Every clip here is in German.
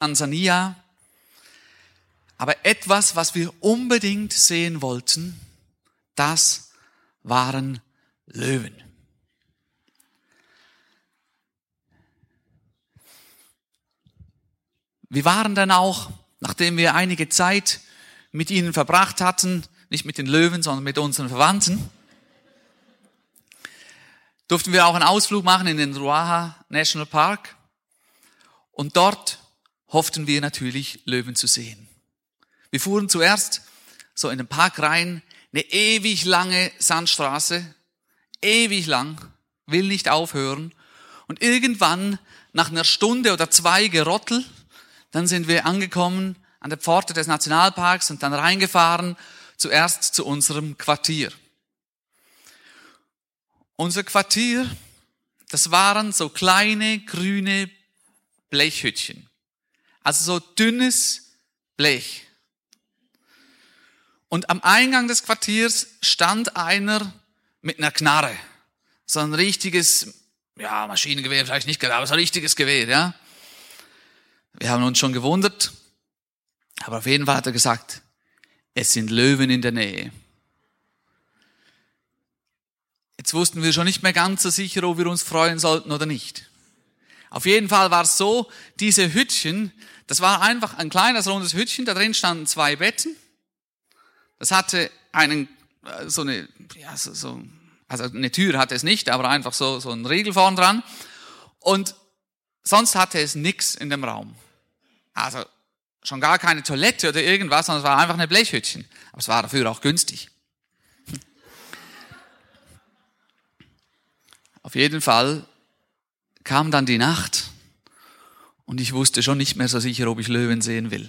Tansania. Aber etwas, was wir unbedingt sehen wollten, das waren Löwen. Wir waren dann auch, nachdem wir einige Zeit mit ihnen verbracht hatten, nicht mit den Löwen, sondern mit unseren Verwandten, durften wir auch einen Ausflug machen in den Ruaha National Park. Und dort hofften wir natürlich, Löwen zu sehen. Wir fuhren zuerst so in den Park rein, eine ewig lange Sandstraße, ewig lang, will nicht aufhören. Und irgendwann, nach einer Stunde oder zwei Gerottel, dann sind wir angekommen an der Pforte des Nationalparks und dann reingefahren, zuerst zu unserem Quartier. Unser Quartier, das waren so kleine grüne Blechhütchen. Also so dünnes Blech. Und am Eingang des Quartiers stand einer mit einer Knarre. So ein richtiges, ja, Maschinengewehr vielleicht nicht genau, aber so ein richtiges Gewehr, ja. Wir haben uns schon gewundert, aber auf jeden Fall hat er gesagt, es sind Löwen in der Nähe. Jetzt wussten wir schon nicht mehr ganz so sicher, ob wir uns freuen sollten oder nicht. Auf jeden Fall war es so, diese Hütchen, das war einfach ein kleines rundes Hütchen, da drin standen zwei Betten. Das hatte einen, äh, so eine, ja, so, so, also eine Tür hatte es nicht, aber einfach so, so ein Riegel vorn dran. Und sonst hatte es nichts in dem Raum. Also schon gar keine Toilette oder irgendwas, sondern es war einfach eine Blechhütchen. Aber es war dafür auch günstig. Auf jeden Fall kam dann die Nacht und ich wusste schon nicht mehr so sicher, ob ich Löwen sehen will.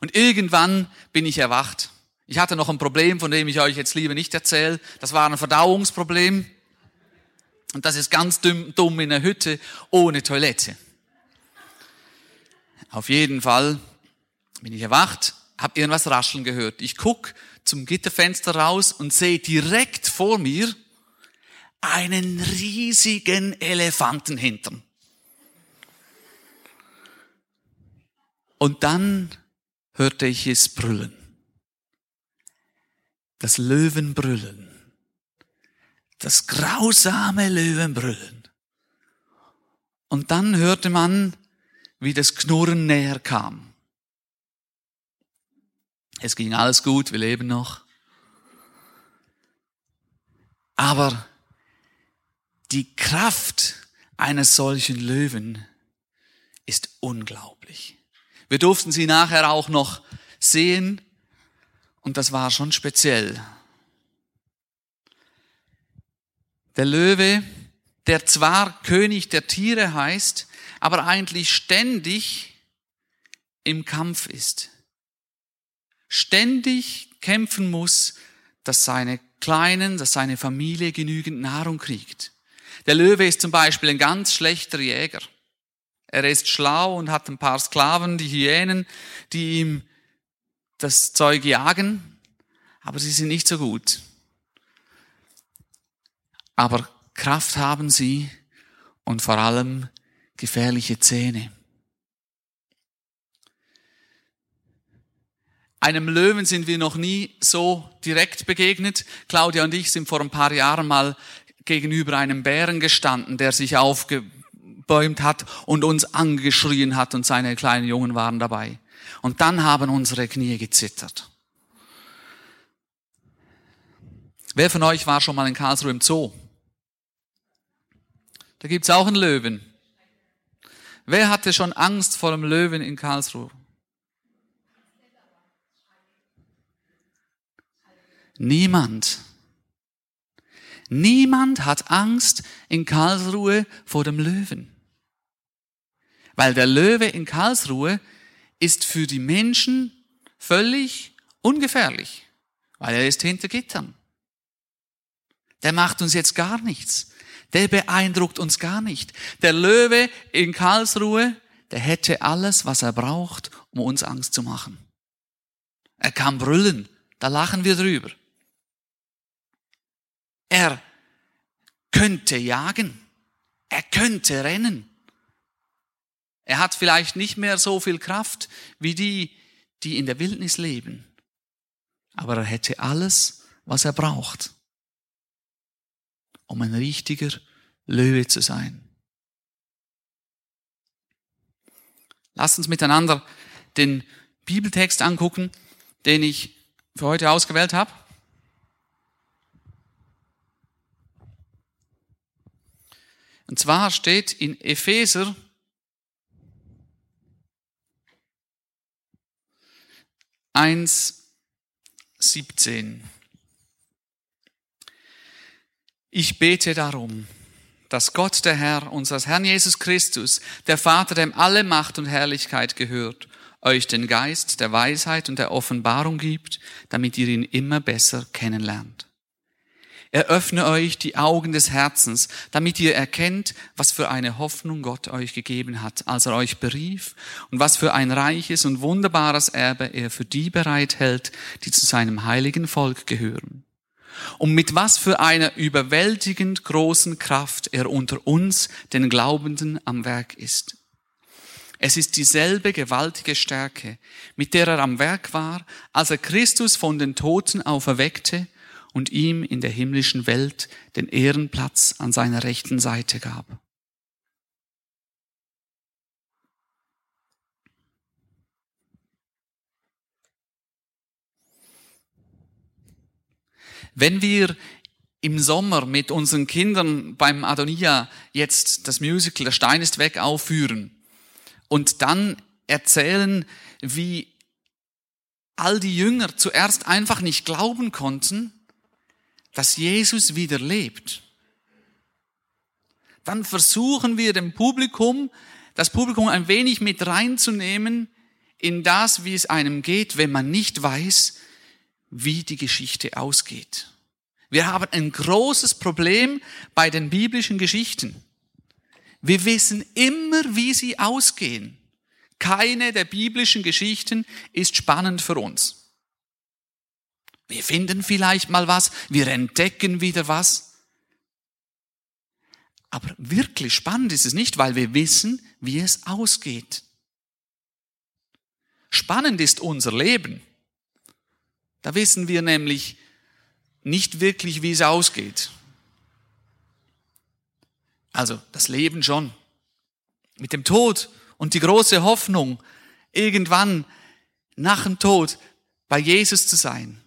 Und irgendwann bin ich erwacht. Ich hatte noch ein Problem, von dem ich euch jetzt lieber nicht erzähle. Das war ein Verdauungsproblem. Und das ist ganz dumm, in einer Hütte ohne Toilette. Auf jeden Fall bin ich erwacht, habe irgendwas rascheln gehört. Ich guck zum Gitterfenster raus und sehe direkt vor mir einen riesigen Elefantenhintern. Und dann hörte ich es brüllen. Das Löwenbrüllen. Das grausame Löwenbrüllen. Und dann hörte man, wie das Knurren näher kam. Es ging alles gut, wir leben noch. Aber die Kraft eines solchen Löwen ist unglaublich. Wir durften sie nachher auch noch sehen und das war schon speziell. Der Löwe, der zwar König der Tiere heißt, aber eigentlich ständig im Kampf ist. Ständig kämpfen muss, dass seine Kleinen, dass seine Familie genügend Nahrung kriegt. Der Löwe ist zum Beispiel ein ganz schlechter Jäger. Er ist schlau und hat ein paar Sklaven, die Hyänen, die ihm das Zeug jagen, aber sie sind nicht so gut. Aber Kraft haben sie und vor allem gefährliche Zähne. Einem Löwen sind wir noch nie so direkt begegnet. Claudia und ich sind vor ein paar Jahren mal gegenüber einem Bären gestanden, der sich aufgebäumt hat und uns angeschrien hat und seine kleinen Jungen waren dabei. Und dann haben unsere Knie gezittert. Wer von euch war schon mal in Karlsruhe im Zoo? Da gibt's auch einen Löwen. Wer hatte schon Angst vor dem Löwen in Karlsruhe? Niemand. Niemand hat Angst in Karlsruhe vor dem Löwen. Weil der Löwe in Karlsruhe ist für die Menschen völlig ungefährlich, weil er ist hinter Gittern. Der macht uns jetzt gar nichts. Der beeindruckt uns gar nicht. Der Löwe in Karlsruhe, der hätte alles, was er braucht, um uns Angst zu machen. Er kann brüllen, da lachen wir drüber. Er könnte jagen. Er könnte rennen. Er hat vielleicht nicht mehr so viel Kraft wie die, die in der Wildnis leben. Aber er hätte alles, was er braucht, um ein richtiger Löwe zu sein. Lasst uns miteinander den Bibeltext angucken, den ich für heute ausgewählt habe. Und zwar steht in Epheser eins siebzehn. Ich bete darum, dass Gott der Herr, unseres Herrn Jesus Christus, der Vater, dem alle Macht und Herrlichkeit gehört, euch den Geist der Weisheit und der Offenbarung gibt, damit ihr ihn immer besser kennenlernt. Er öffne euch die Augen des Herzens, damit ihr erkennt, was für eine Hoffnung Gott euch gegeben hat, als er euch berief und was für ein reiches und wunderbares Erbe er für die bereithält, die zu seinem heiligen Volk gehören. Und mit was für einer überwältigend großen Kraft er unter uns, den Glaubenden, am Werk ist. Es ist dieselbe gewaltige Stärke, mit der er am Werk war, als er Christus von den Toten auferweckte und ihm in der himmlischen Welt den Ehrenplatz an seiner rechten Seite gab. Wenn wir im Sommer mit unseren Kindern beim Adonia jetzt das Musical Der Stein ist weg aufführen und dann erzählen, wie all die Jünger zuerst einfach nicht glauben konnten, dass Jesus wieder lebt, dann versuchen wir dem Publikum, das Publikum ein wenig mit reinzunehmen in das, wie es einem geht, wenn man nicht weiß, wie die Geschichte ausgeht. Wir haben ein großes Problem bei den biblischen Geschichten. Wir wissen immer, wie sie ausgehen. Keine der biblischen Geschichten ist spannend für uns. Wir finden vielleicht mal was, wir entdecken wieder was. Aber wirklich spannend ist es nicht, weil wir wissen, wie es ausgeht. Spannend ist unser Leben. Da wissen wir nämlich nicht wirklich, wie es ausgeht. Also das Leben schon. Mit dem Tod und die große Hoffnung, irgendwann nach dem Tod bei Jesus zu sein.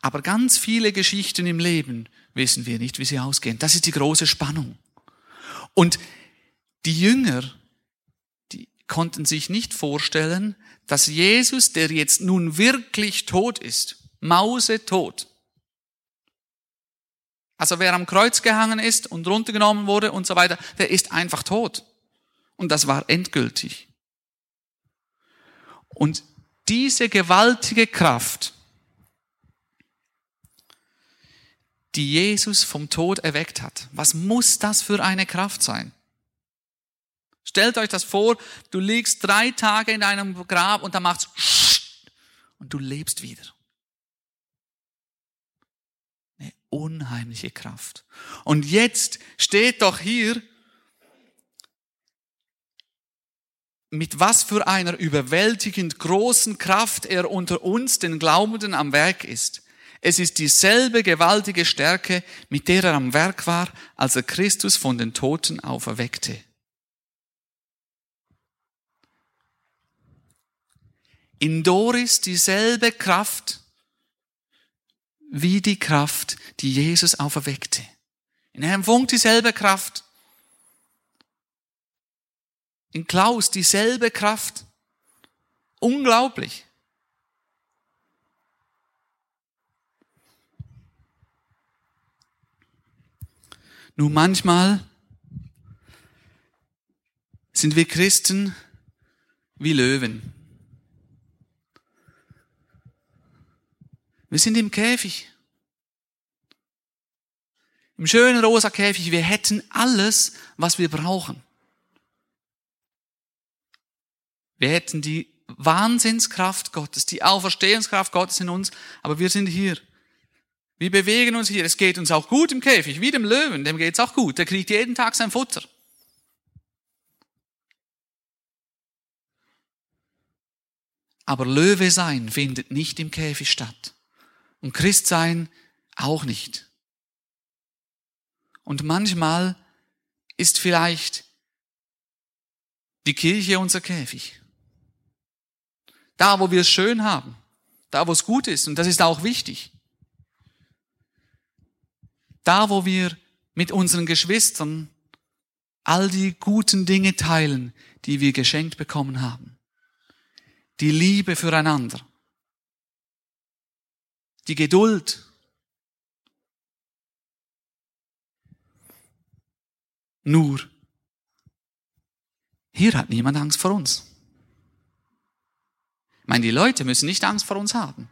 Aber ganz viele Geschichten im Leben wissen wir nicht, wie sie ausgehen. Das ist die große Spannung. Und die Jünger, die konnten sich nicht vorstellen, dass Jesus, der jetzt nun wirklich tot ist, mausetot, also wer am Kreuz gehangen ist und runtergenommen wurde und so weiter, der ist einfach tot. Und das war endgültig. Und diese gewaltige Kraft, die Jesus vom Tod erweckt hat. Was muss das für eine Kraft sein? Stellt euch das vor, du liegst drei Tage in einem Grab und da macht's und du lebst wieder. Eine unheimliche Kraft. Und jetzt steht doch hier, mit was für einer überwältigend großen Kraft er unter uns, den Glaubenden, am Werk ist. Es ist dieselbe gewaltige Stärke, mit der er am Werk war, als er Christus von den Toten auferweckte. In Doris dieselbe Kraft wie die Kraft, die Jesus auferweckte. In Herrn Funk dieselbe Kraft. In Klaus dieselbe Kraft. Unglaublich. Nur manchmal sind wir Christen wie Löwen. Wir sind im Käfig. Im schönen rosa Käfig. Wir hätten alles, was wir brauchen. Wir hätten die Wahnsinnskraft Gottes, die Auferstehungskraft Gottes in uns, aber wir sind hier. Wir bewegen uns hier. Es geht uns auch gut im Käfig, wie dem Löwen, dem geht's auch gut. Der kriegt jeden Tag sein Futter. Aber Löwe sein findet nicht im Käfig statt. Und Christ sein auch nicht. Und manchmal ist vielleicht die Kirche unser Käfig. Da, wo wir es schön haben, da, wo es gut ist, und das ist auch wichtig. Da, wo wir mit unseren Geschwistern all die guten Dinge teilen, die wir geschenkt bekommen haben. Die Liebe füreinander. Die Geduld. Nur, hier hat niemand Angst vor uns. Ich meine, die Leute müssen nicht Angst vor uns haben.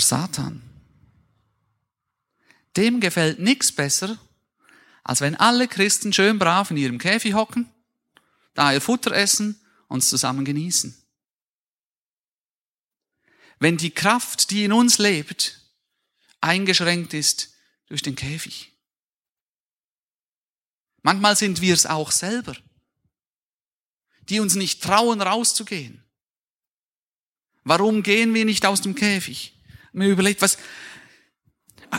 Aber Satan, dem gefällt nichts besser, als wenn alle Christen schön brav in ihrem Käfig hocken, da ihr Futter essen und zusammen genießen. Wenn die Kraft, die in uns lebt, eingeschränkt ist durch den Käfig. Manchmal sind wir es auch selber, die uns nicht trauen, rauszugehen. Warum gehen wir nicht aus dem Käfig? Mir überlegt, was,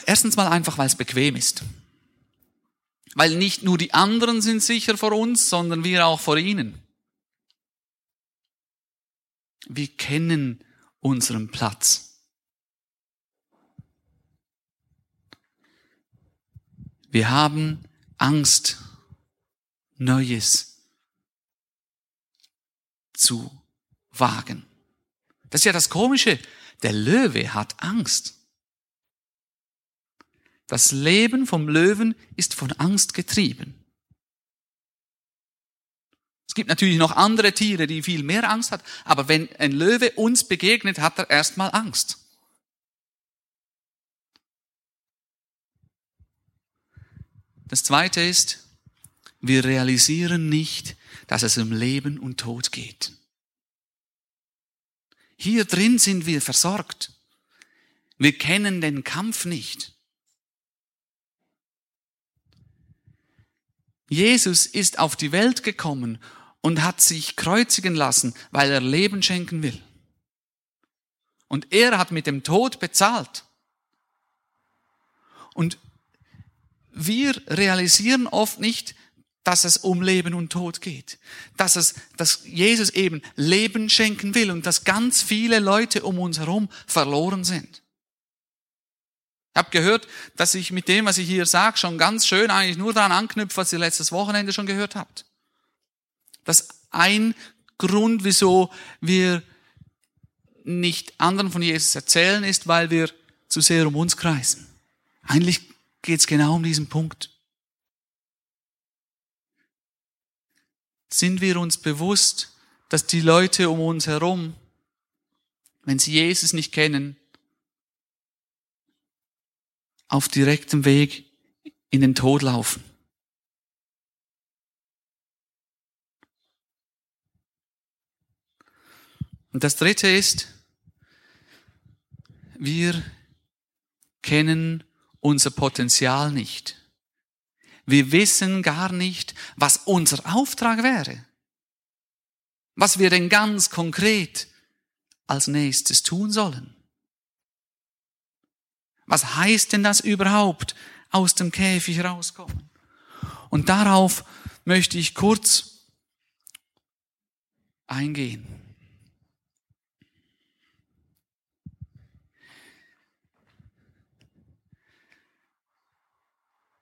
erstens mal einfach, weil es bequem ist. Weil nicht nur die anderen sind sicher vor uns, sondern wir auch vor ihnen. Wir kennen unseren Platz. Wir haben Angst, Neues zu wagen. Das ist ja das Komische. Der Löwe hat Angst. Das Leben vom Löwen ist von Angst getrieben. Es gibt natürlich noch andere Tiere, die viel mehr Angst hat, aber wenn ein Löwe uns begegnet, hat er erstmal Angst. Das zweite ist, wir realisieren nicht, dass es um Leben und Tod geht. Hier drin sind wir versorgt. Wir kennen den Kampf nicht. Jesus ist auf die Welt gekommen und hat sich kreuzigen lassen, weil er Leben schenken will. Und er hat mit dem Tod bezahlt. Und wir realisieren oft nicht, dass es um Leben und Tod geht. Dass es, dass Jesus eben Leben schenken will und dass ganz viele Leute um uns herum verloren sind. Ich habe gehört, dass ich mit dem, was ich hier sage, schon ganz schön eigentlich nur daran anknüpfe, was ihr letztes Wochenende schon gehört habt. Das ein Grund, wieso wir nicht anderen von Jesus erzählen, ist, weil wir zu sehr um uns kreisen. Eigentlich geht es genau um diesen Punkt. Sind wir uns bewusst, dass die Leute um uns herum, wenn sie Jesus nicht kennen, auf direktem Weg in den Tod laufen. Und das Dritte ist, wir kennen unser Potenzial nicht. Wir wissen gar nicht, was unser Auftrag wäre. Was wir denn ganz konkret als nächstes tun sollen. Was heißt denn das überhaupt, aus dem Käfig rauskommen? Und darauf möchte ich kurz eingehen.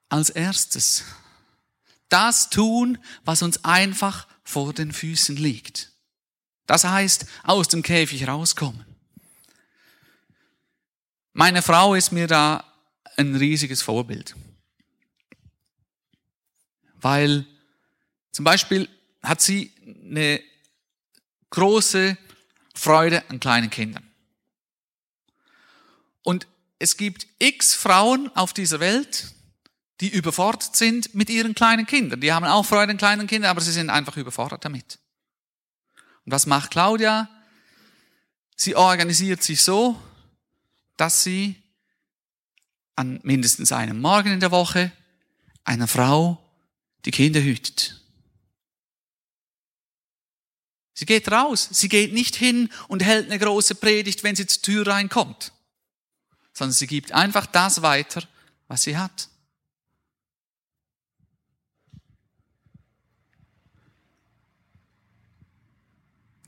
Als erstes das tun, was uns einfach vor den Füßen liegt. Das heißt, aus dem Käfig rauskommen. Meine Frau ist mir da ein riesiges Vorbild. Weil zum Beispiel hat sie eine große Freude an kleinen Kindern. Und es gibt x Frauen auf dieser Welt, die überfordert sind mit ihren kleinen Kindern. Die haben auch Freude an kleinen Kindern, aber sie sind einfach überfordert damit. Und was macht Claudia? Sie organisiert sich so, dass sie an mindestens einem Morgen in der Woche einer Frau die Kinder hütet. Sie geht raus. Sie geht nicht hin und hält eine große Predigt, wenn sie zur Tür reinkommt, sondern sie gibt einfach das weiter, was sie hat.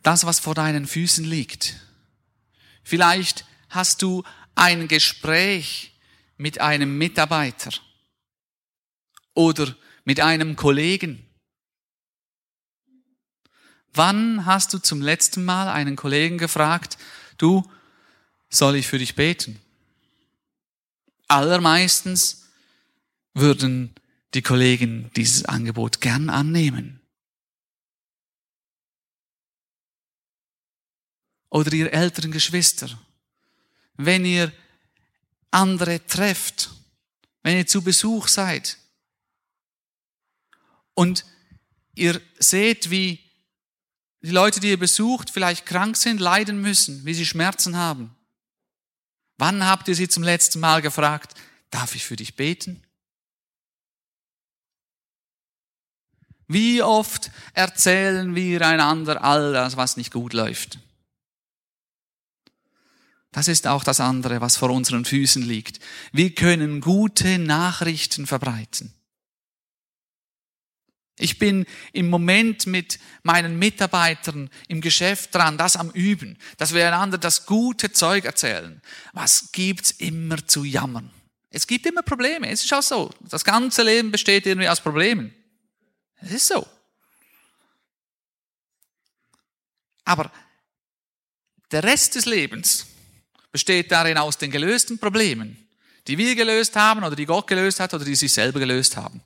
Das, was vor deinen Füßen liegt. Vielleicht hast du ein Gespräch mit einem Mitarbeiter oder mit einem Kollegen. Wann hast du zum letzten Mal einen Kollegen gefragt, du, soll ich für dich beten? Allermeistens würden die Kollegen dieses Angebot gern annehmen. Oder ihr älteren Geschwister, wenn ihr andere trefft, wenn ihr zu Besuch seid und ihr seht, wie die Leute, die ihr besucht, vielleicht krank sind, leiden müssen, wie sie Schmerzen haben. Wann habt ihr sie zum letzten Mal gefragt, darf ich für dich beten? Wie oft erzählen wir einander all das, was nicht gut läuft? Das ist auch das andere, was vor unseren Füßen liegt. Wir können gute Nachrichten verbreiten. Ich bin im Moment mit meinen Mitarbeitern im Geschäft dran, das am Üben, dass wir einander das gute Zeug erzählen. Was gibt's immer zu jammern? Es gibt immer Probleme. Es ist auch so. Das ganze Leben besteht irgendwie aus Problemen. Es ist so. Aber der Rest des Lebens besteht darin aus den gelösten Problemen, die wir gelöst haben oder die Gott gelöst hat oder die sich selber gelöst haben.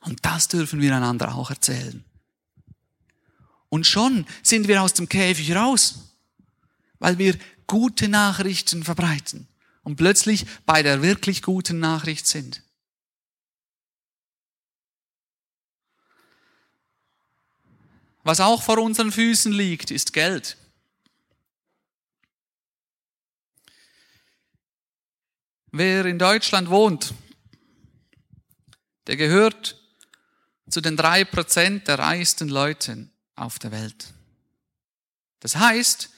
Und das dürfen wir einander auch erzählen. Und schon sind wir aus dem Käfig raus, weil wir gute Nachrichten verbreiten und plötzlich bei der wirklich guten Nachricht sind. Was auch vor unseren Füßen liegt, ist Geld. Wer in Deutschland wohnt, der gehört zu den drei Prozent der reichsten Leute auf der Welt. Das heißt,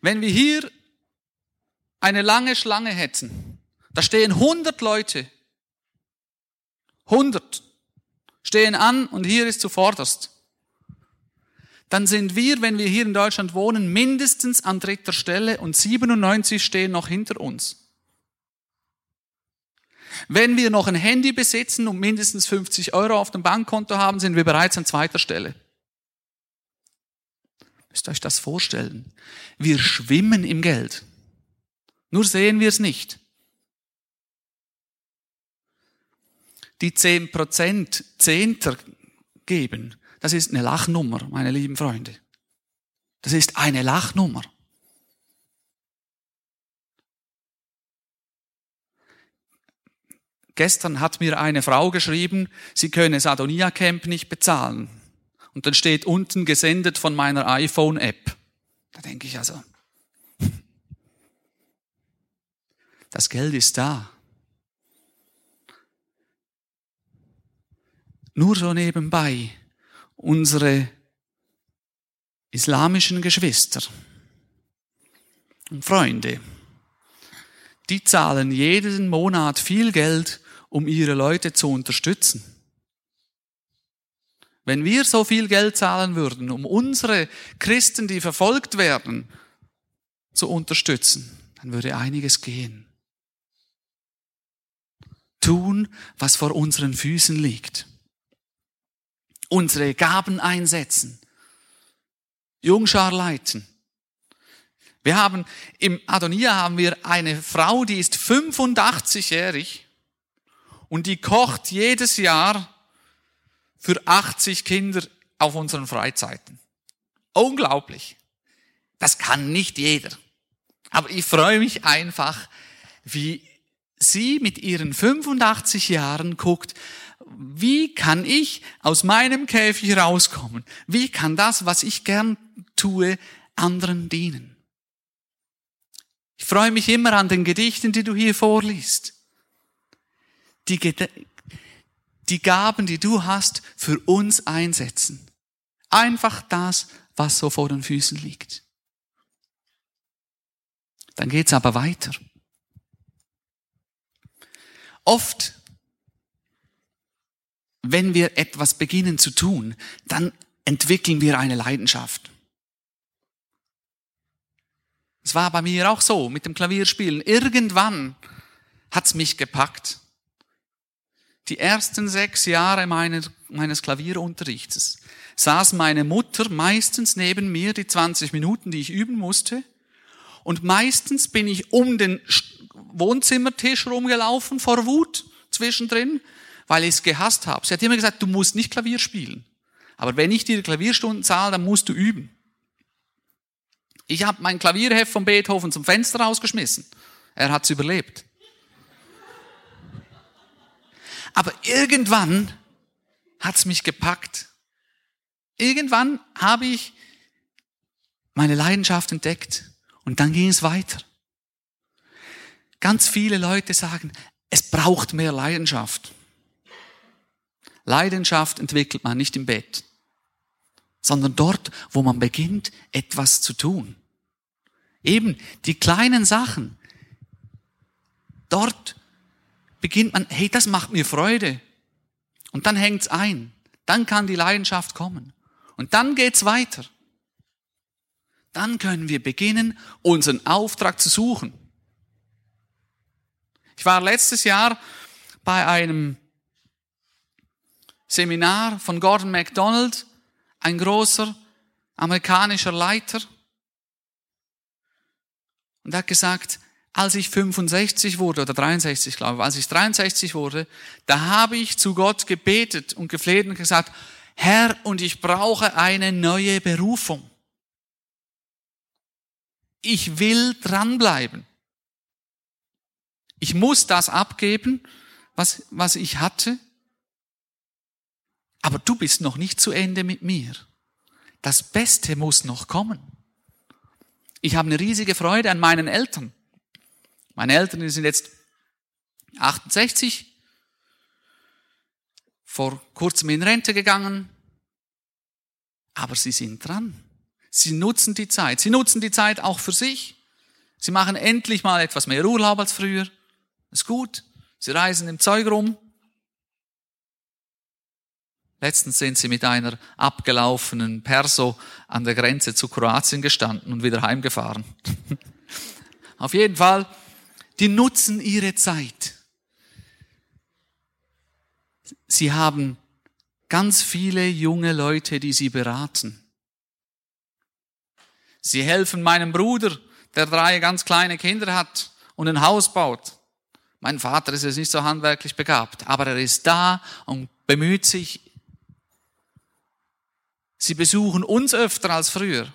wenn wir hier eine lange Schlange hätten, da stehen 100 Leute, 100 stehen an und hier ist zuvorderst, dann sind wir, wenn wir hier in Deutschland wohnen, mindestens an dritter Stelle und 97 stehen noch hinter uns. Wenn wir noch ein Handy besitzen und mindestens 50 Euro auf dem Bankkonto haben, sind wir bereits an zweiter Stelle. Müsst ihr euch das vorstellen? Wir schwimmen im Geld. Nur sehen wir es nicht. Die 10% Zehnter geben, das ist eine Lachnummer, meine lieben Freunde. Das ist eine Lachnummer. Gestern hat mir eine Frau geschrieben, sie könne Sadonia Camp nicht bezahlen. Und dann steht unten gesendet von meiner iPhone-App. Da denke ich also, das Geld ist da. Nur so nebenbei, unsere islamischen Geschwister und Freunde, die zahlen jeden Monat viel Geld um ihre Leute zu unterstützen. Wenn wir so viel Geld zahlen würden, um unsere Christen, die verfolgt werden, zu unterstützen, dann würde einiges gehen. Tun, was vor unseren Füßen liegt. Unsere Gaben einsetzen. Jungschar leiten. Wir haben, im Adonia haben wir eine Frau, die ist 85-jährig und die kocht jedes Jahr für 80 Kinder auf unseren Freizeiten. Unglaublich. Das kann nicht jeder. Aber ich freue mich einfach, wie sie mit ihren 85 Jahren guckt, wie kann ich aus meinem Käfig rauskommen? Wie kann das, was ich gern tue, anderen dienen? Ich freue mich immer an den Gedichten, die du hier vorliest die, die Gaben, die du hast, für uns einsetzen. Einfach das was so vor den Füßen liegt. Dann geht's aber weiter. Oft, wenn wir etwas beginnen zu tun, dann entwickeln wir eine Leidenschaft. Es war bei mir auch so mit dem Klavierspielen. Irgendwann hat's mich gepackt. Die ersten sechs Jahre meines, meines Klavierunterrichts saß meine Mutter meistens neben mir, die 20 Minuten, die ich üben musste. Und meistens bin ich um den Wohnzimmertisch rumgelaufen vor Wut zwischendrin, weil ich es gehasst habe. Sie hat immer gesagt, du musst nicht Klavier spielen. Aber wenn ich dir Klavierstunden zahle, dann musst du üben. Ich habe mein Klavierheft von Beethoven zum Fenster rausgeschmissen. Er hat's überlebt. Aber irgendwann hat's mich gepackt. Irgendwann habe ich meine Leidenschaft entdeckt und dann ging es weiter. Ganz viele Leute sagen, es braucht mehr Leidenschaft. Leidenschaft entwickelt man nicht im Bett, sondern dort, wo man beginnt, etwas zu tun. Eben die kleinen Sachen. Dort beginnt man, hey, das macht mir Freude. Und dann hängt's ein. Dann kann die Leidenschaft kommen. Und dann geht's weiter. Dann können wir beginnen, unseren Auftrag zu suchen. Ich war letztes Jahr bei einem Seminar von Gordon MacDonald, ein großer amerikanischer Leiter. Und er hat gesagt, als ich 65 wurde, oder 63 glaube ich, als ich 63 wurde, da habe ich zu Gott gebetet und gefleht und gesagt, Herr, und ich brauche eine neue Berufung. Ich will dranbleiben. Ich muss das abgeben, was, was ich hatte. Aber du bist noch nicht zu Ende mit mir. Das Beste muss noch kommen. Ich habe eine riesige Freude an meinen Eltern. Meine Eltern sind jetzt 68, vor kurzem in Rente gegangen, aber sie sind dran. Sie nutzen die Zeit. Sie nutzen die Zeit auch für sich. Sie machen endlich mal etwas mehr Urlaub als früher. Ist gut. Sie reisen im Zeug rum. Letztens sind sie mit einer abgelaufenen Perso an der Grenze zu Kroatien gestanden und wieder heimgefahren. Auf jeden Fall, die nutzen ihre Zeit. Sie haben ganz viele junge Leute, die sie beraten. Sie helfen meinem Bruder, der drei ganz kleine Kinder hat und ein Haus baut. Mein Vater ist jetzt nicht so handwerklich begabt, aber er ist da und bemüht sich. Sie besuchen uns öfter als früher.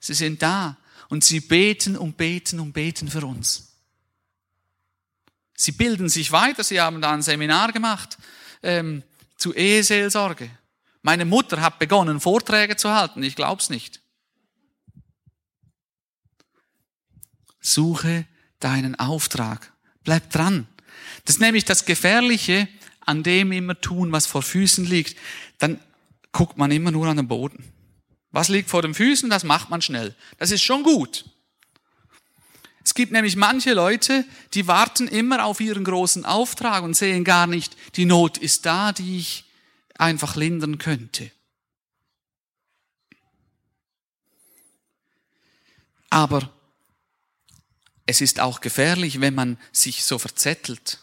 Sie sind da und sie beten und beten und beten für uns. Sie bilden sich weiter. Sie haben da ein Seminar gemacht ähm, zu Eheseelsorge. Meine Mutter hat begonnen, Vorträge zu halten. Ich glaub's nicht. Suche deinen Auftrag. Bleib dran. Das ist nämlich das Gefährliche an dem immer tun, was vor Füßen liegt. Dann guckt man immer nur an den Boden. Was liegt vor den Füßen, das macht man schnell. Das ist schon gut. Es gibt nämlich manche Leute, die warten immer auf ihren großen Auftrag und sehen gar nicht, die Not ist da, die ich einfach lindern könnte. Aber es ist auch gefährlich, wenn man sich so verzettelt.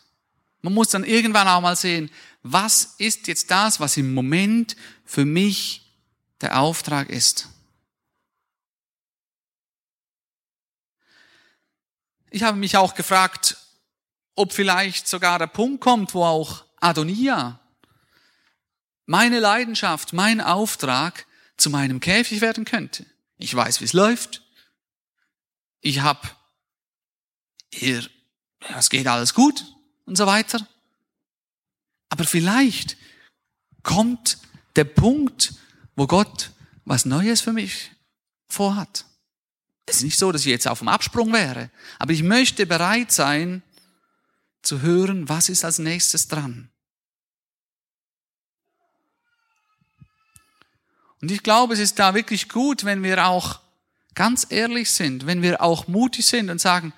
Man muss dann irgendwann auch mal sehen, was ist jetzt das, was im Moment für mich der Auftrag ist. Ich habe mich auch gefragt, ob vielleicht sogar der Punkt kommt, wo auch Adonia, meine Leidenschaft, mein Auftrag zu meinem Käfig werden könnte. Ich weiß, wie es läuft. Ich habe hier, es geht alles gut und so weiter. Aber vielleicht kommt der Punkt, wo Gott was Neues für mich vorhat. Es ist nicht so, dass ich jetzt auf dem Absprung wäre, aber ich möchte bereit sein, zu hören, was ist als nächstes dran. Und ich glaube, es ist da wirklich gut, wenn wir auch ganz ehrlich sind, wenn wir auch mutig sind und sagen,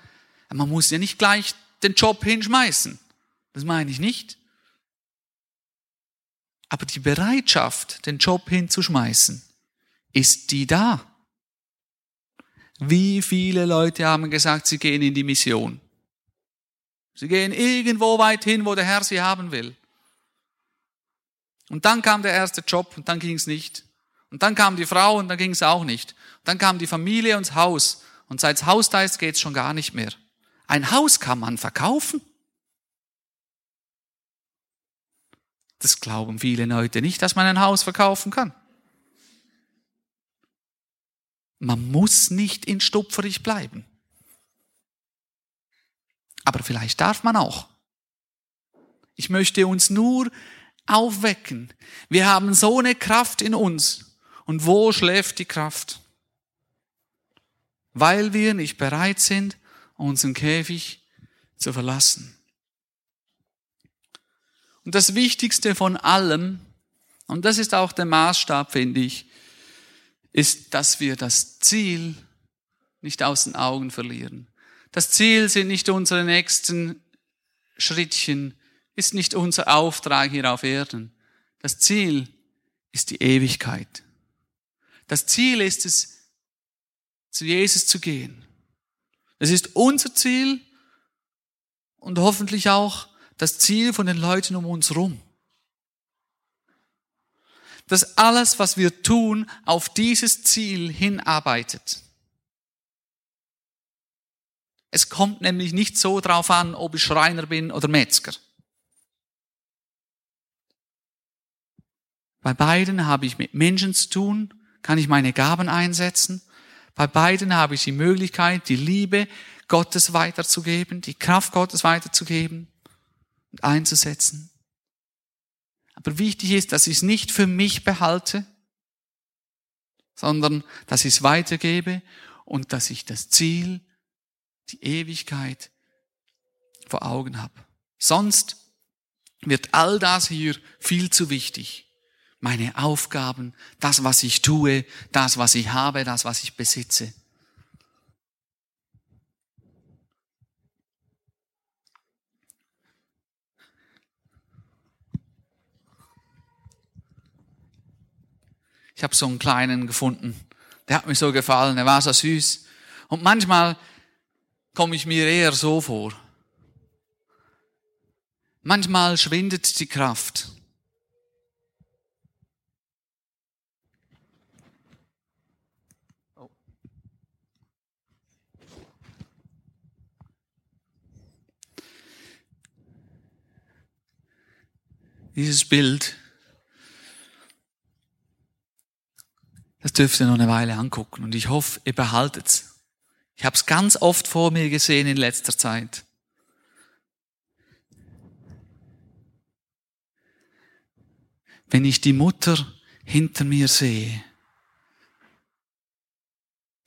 man muss ja nicht gleich den Job hinschmeißen. Das meine ich nicht. Aber die Bereitschaft, den Job hinzuschmeißen, ist die da. Wie viele Leute haben gesagt, sie gehen in die Mission? Sie gehen irgendwo weit hin, wo der Herr sie haben will. Und dann kam der erste Job und dann ging es nicht. Und dann kam die Frau und dann ging es auch nicht. Und dann kam die Familie und das Haus. Und seit Haus da ist, geht es schon gar nicht mehr. Ein Haus kann man verkaufen. Das glauben viele Leute nicht, dass man ein Haus verkaufen kann. Man muss nicht in Stupferich bleiben. Aber vielleicht darf man auch. Ich möchte uns nur aufwecken. Wir haben so eine Kraft in uns. Und wo schläft die Kraft? Weil wir nicht bereit sind, unseren Käfig zu verlassen. Und das Wichtigste von allem, und das ist auch der Maßstab, finde ich, ist, dass wir das Ziel nicht aus den Augen verlieren. Das Ziel sind nicht unsere nächsten Schrittchen, ist nicht unser Auftrag hier auf Erden. Das Ziel ist die Ewigkeit. Das Ziel ist es, zu Jesus zu gehen. Es ist unser Ziel und hoffentlich auch das Ziel von den Leuten um uns herum dass alles, was wir tun, auf dieses Ziel hinarbeitet. Es kommt nämlich nicht so drauf an, ob ich Schreiner bin oder Metzger. Bei beiden habe ich mit Menschen zu tun, kann ich meine Gaben einsetzen. Bei beiden habe ich die Möglichkeit, die Liebe Gottes weiterzugeben, die Kraft Gottes weiterzugeben und einzusetzen. Aber wichtig ist, dass ich es nicht für mich behalte, sondern dass ich es weitergebe und dass ich das Ziel, die Ewigkeit vor Augen habe. Sonst wird all das hier viel zu wichtig. Meine Aufgaben, das, was ich tue, das, was ich habe, das, was ich besitze. Ich habe so einen kleinen gefunden. Der hat mir so gefallen, er war so süß. Und manchmal komme ich mir eher so vor. Manchmal schwindet die Kraft. Dieses Bild dürft ihr noch eine Weile angucken und ich hoffe, ihr behaltet's. Ich habe es ganz oft vor mir gesehen in letzter Zeit. Wenn ich die Mutter hinter mir sehe,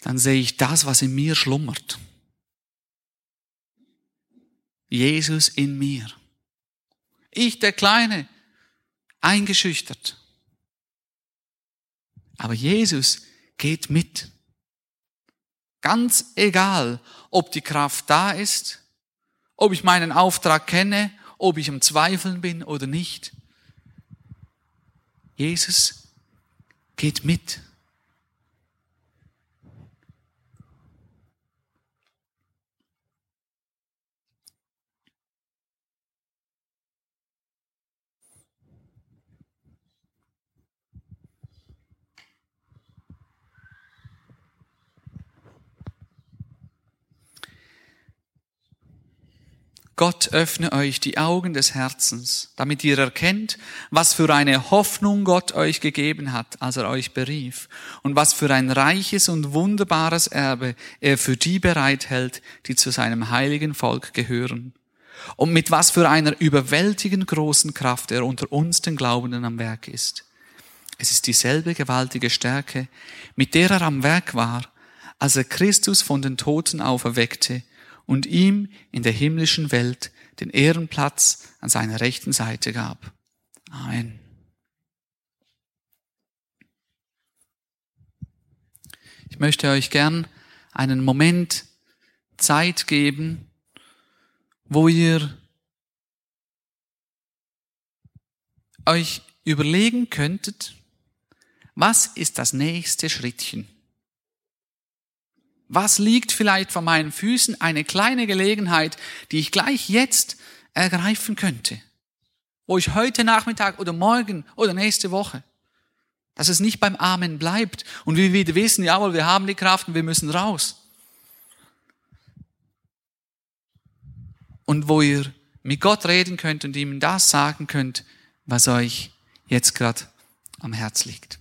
dann sehe ich das, was in mir schlummert. Jesus in mir. Ich, der Kleine, eingeschüchtert. Aber Jesus geht mit. Ganz egal, ob die Kraft da ist, ob ich meinen Auftrag kenne, ob ich im Zweifeln bin oder nicht. Jesus geht mit. Gott öffne euch die Augen des Herzens, damit ihr erkennt, was für eine Hoffnung Gott euch gegeben hat, als er euch berief, und was für ein reiches und wunderbares Erbe er für die bereithält, die zu seinem heiligen Volk gehören, und mit was für einer überwältigend großen Kraft er unter uns den Glaubenden am Werk ist. Es ist dieselbe gewaltige Stärke, mit der er am Werk war, als er Christus von den Toten auferweckte, und ihm in der himmlischen Welt den Ehrenplatz an seiner rechten Seite gab. Amen. Ich möchte euch gern einen Moment Zeit geben, wo ihr euch überlegen könntet, was ist das nächste Schrittchen? Was liegt vielleicht vor meinen Füßen? Eine kleine Gelegenheit, die ich gleich jetzt ergreifen könnte. Wo ich heute Nachmittag oder morgen oder nächste Woche, dass es nicht beim Amen bleibt und wir wieder wissen, jawohl, wir haben die Kraft und wir müssen raus. Und wo ihr mit Gott reden könnt und ihm das sagen könnt, was euch jetzt gerade am Herz liegt.